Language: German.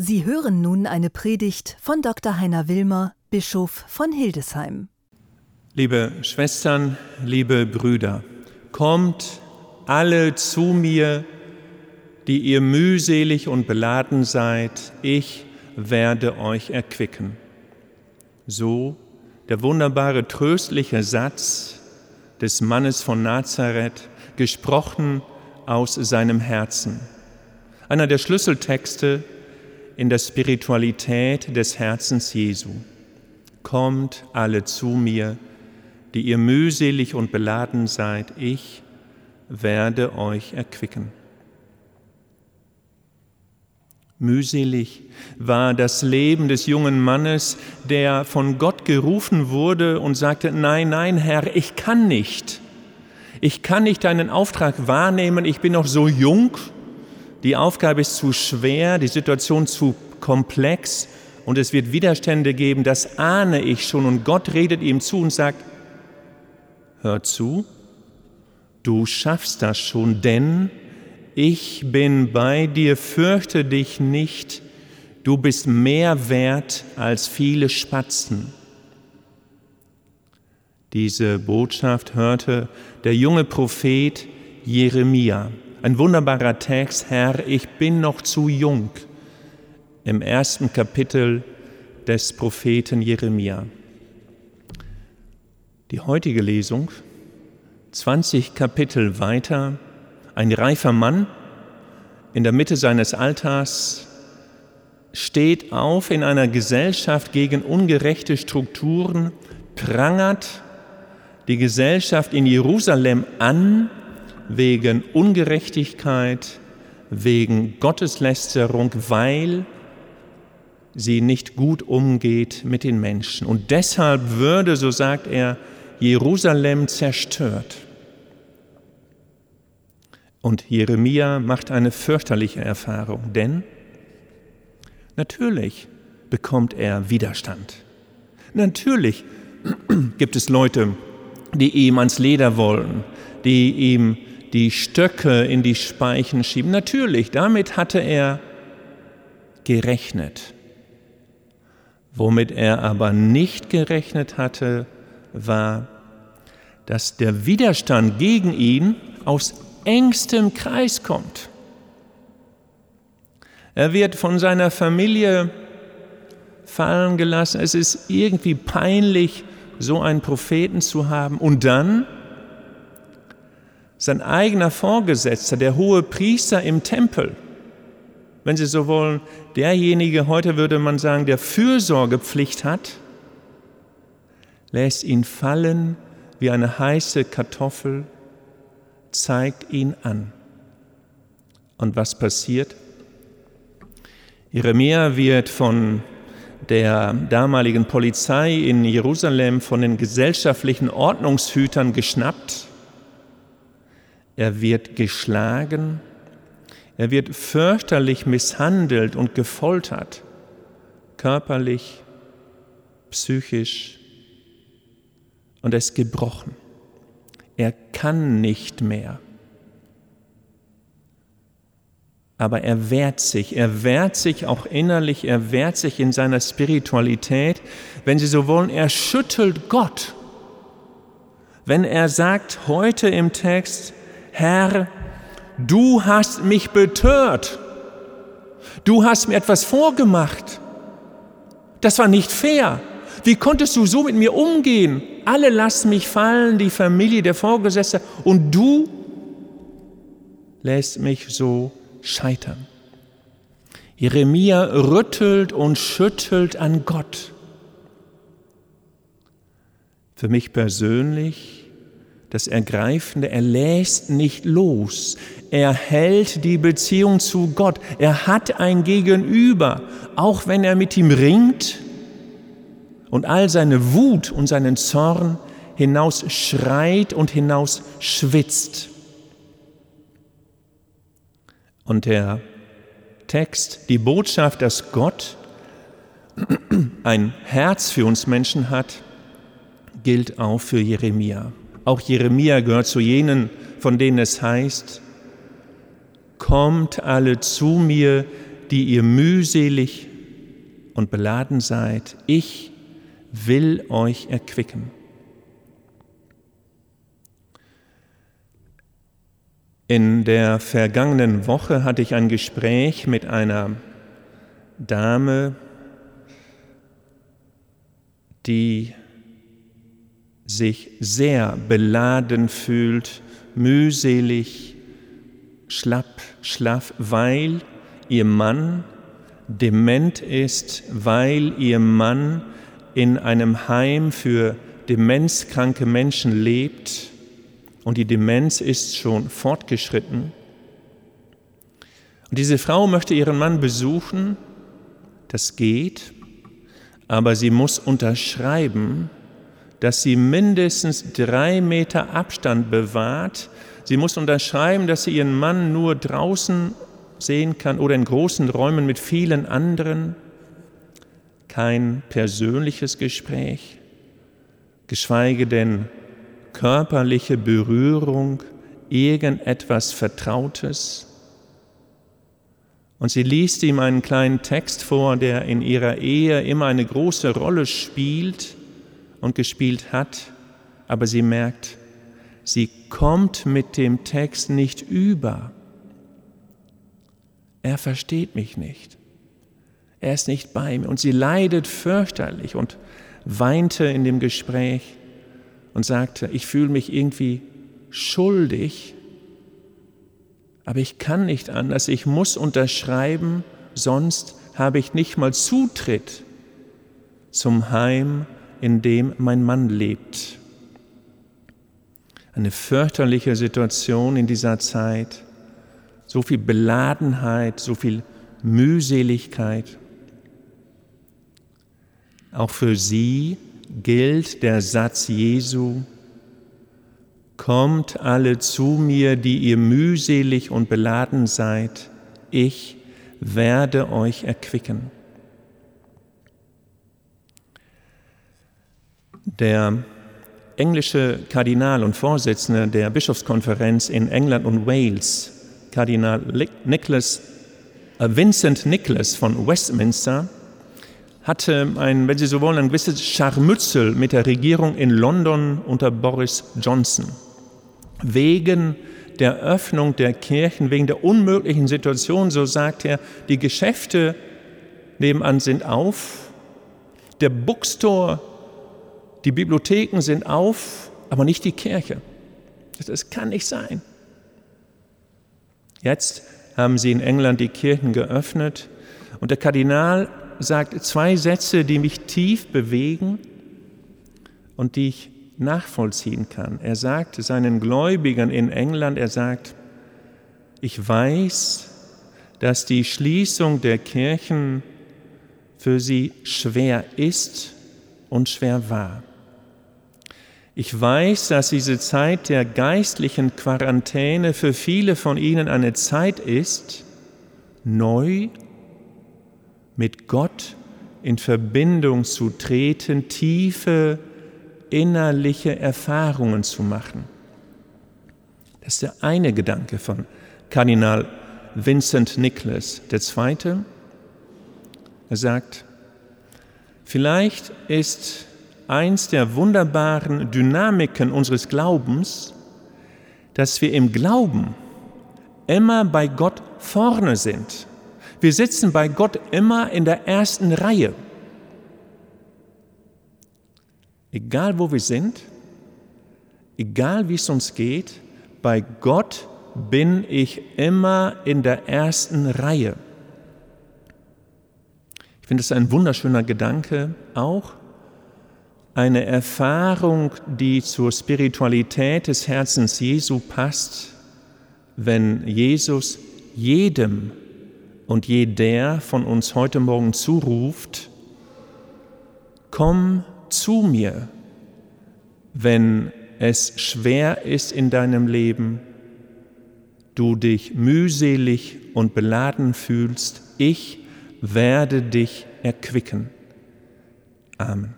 Sie hören nun eine Predigt von Dr. Heiner Wilmer, Bischof von Hildesheim. Liebe Schwestern, liebe Brüder, kommt alle zu mir, die ihr mühselig und beladen seid, ich werde euch erquicken. So der wunderbare, tröstliche Satz des Mannes von Nazareth, gesprochen aus seinem Herzen. Einer der Schlüsseltexte in der Spiritualität des Herzens Jesu. Kommt alle zu mir, die ihr mühselig und beladen seid, ich werde euch erquicken. Mühselig war das Leben des jungen Mannes, der von Gott gerufen wurde und sagte, nein, nein, Herr, ich kann nicht. Ich kann nicht deinen Auftrag wahrnehmen, ich bin noch so jung die Aufgabe ist zu schwer, die Situation zu komplex und es wird Widerstände geben, das ahne ich schon. Und Gott redet ihm zu und sagt, hör zu, du schaffst das schon, denn ich bin bei dir, fürchte dich nicht, du bist mehr wert als viele Spatzen. Diese Botschaft hörte der junge Prophet Jeremia. Ein wunderbarer Text, Herr, ich bin noch zu jung, im ersten Kapitel des Propheten Jeremia. Die heutige Lesung, 20 Kapitel weiter, ein reifer Mann in der Mitte seines Alters steht auf in einer Gesellschaft gegen ungerechte Strukturen, prangert die Gesellschaft in Jerusalem an wegen Ungerechtigkeit, wegen Gotteslästerung, weil sie nicht gut umgeht mit den Menschen. Und deshalb würde, so sagt er, Jerusalem zerstört. Und Jeremia macht eine fürchterliche Erfahrung, denn natürlich bekommt er Widerstand. Natürlich gibt es Leute, die ihm ans Leder wollen, die ihm die Stöcke in die Speichen schieben. Natürlich, damit hatte er gerechnet. Womit er aber nicht gerechnet hatte, war, dass der Widerstand gegen ihn aus engstem Kreis kommt. Er wird von seiner Familie fallen gelassen. Es ist irgendwie peinlich, so einen Propheten zu haben. Und dann sein eigener Vorgesetzter, der hohe Priester im Tempel, wenn Sie so wollen, derjenige, heute würde man sagen, der Fürsorgepflicht hat, lässt ihn fallen wie eine heiße Kartoffel, zeigt ihn an. Und was passiert? Jeremia wird von der damaligen Polizei in Jerusalem, von den gesellschaftlichen Ordnungshütern geschnappt er wird geschlagen, er wird fürchterlich misshandelt und gefoltert, körperlich, psychisch, und er ist gebrochen. Er kann nicht mehr. Aber er wehrt sich, er wehrt sich auch innerlich, er wehrt sich in seiner Spiritualität. Wenn Sie so wollen, er schüttelt Gott. Wenn er sagt heute im Text, Herr, du hast mich betört. Du hast mir etwas vorgemacht. Das war nicht fair. Wie konntest du so mit mir umgehen? Alle lassen mich fallen, die Familie, der Vorgesetzte, und du lässt mich so scheitern. Jeremia rüttelt und schüttelt an Gott. Für mich persönlich das Ergreifende, er lässt nicht los. Er hält die Beziehung zu Gott. Er hat ein Gegenüber, auch wenn er mit ihm ringt und all seine Wut und seinen Zorn hinaus schreit und hinaus schwitzt. Und der Text, die Botschaft, dass Gott ein Herz für uns Menschen hat, gilt auch für Jeremia. Auch Jeremia gehört zu jenen, von denen es heißt, Kommt alle zu mir, die ihr mühselig und beladen seid, ich will euch erquicken. In der vergangenen Woche hatte ich ein Gespräch mit einer Dame, die sich sehr beladen fühlt, mühselig, schlapp, schlaff, weil ihr Mann dement ist, weil ihr Mann in einem Heim für demenzkranke Menschen lebt. Und die Demenz ist schon fortgeschritten. Und diese Frau möchte ihren Mann besuchen, das geht, aber sie muss unterschreiben, dass sie mindestens drei Meter Abstand bewahrt. Sie muss unterschreiben, dass sie ihren Mann nur draußen sehen kann oder in großen Räumen mit vielen anderen. Kein persönliches Gespräch, geschweige denn körperliche Berührung, irgendetwas Vertrautes. Und sie liest ihm einen kleinen Text vor, der in ihrer Ehe immer eine große Rolle spielt und gespielt hat, aber sie merkt, sie kommt mit dem Text nicht über. Er versteht mich nicht. Er ist nicht bei mir. Und sie leidet fürchterlich und weinte in dem Gespräch und sagte, ich fühle mich irgendwie schuldig, aber ich kann nicht anders, ich muss unterschreiben, sonst habe ich nicht mal Zutritt zum Heim, in dem mein Mann lebt. Eine fürchterliche Situation in dieser Zeit, so viel Beladenheit, so viel Mühseligkeit. Auch für sie gilt der Satz Jesu, Kommt alle zu mir, die ihr mühselig und beladen seid, ich werde euch erquicken. Der englische Kardinal und Vorsitzende der Bischofskonferenz in England und Wales, Kardinal Nicholas, äh Vincent Nicholas von Westminster, hatte ein, wenn Sie so wollen, ein gewisses Scharmützel mit der Regierung in London unter Boris Johnson. Wegen der Öffnung der Kirchen, wegen der unmöglichen Situation, so sagt er, die Geschäfte nebenan sind auf, der Bookstore, die Bibliotheken sind auf, aber nicht die Kirche. Das kann nicht sein. Jetzt haben sie in England die Kirchen geöffnet und der Kardinal sagt zwei Sätze, die mich tief bewegen und die ich nachvollziehen kann. Er sagt seinen Gläubigen in England, er sagt, ich weiß, dass die Schließung der Kirchen für sie schwer ist und schwer war. Ich weiß, dass diese Zeit der geistlichen Quarantäne für viele von ihnen eine Zeit ist, neu mit Gott in Verbindung zu treten, tiefe innerliche Erfahrungen zu machen. Das ist der eine Gedanke von Kardinal Vincent Nicholas. Der zweite, er sagt, vielleicht ist eins der wunderbaren Dynamiken unseres Glaubens, dass wir im Glauben immer bei Gott vorne sind. Wir sitzen bei Gott immer in der ersten Reihe. Egal wo wir sind, egal wie es uns geht, bei Gott bin ich immer in der ersten Reihe. Ich finde es ein wunderschöner Gedanke, auch eine Erfahrung, die zur Spiritualität des Herzens Jesu passt, wenn Jesus jedem und jeder von uns heute Morgen zuruft, komm zu mir, wenn es schwer ist in deinem Leben, du dich mühselig und beladen fühlst, ich werde dich erquicken. Amen.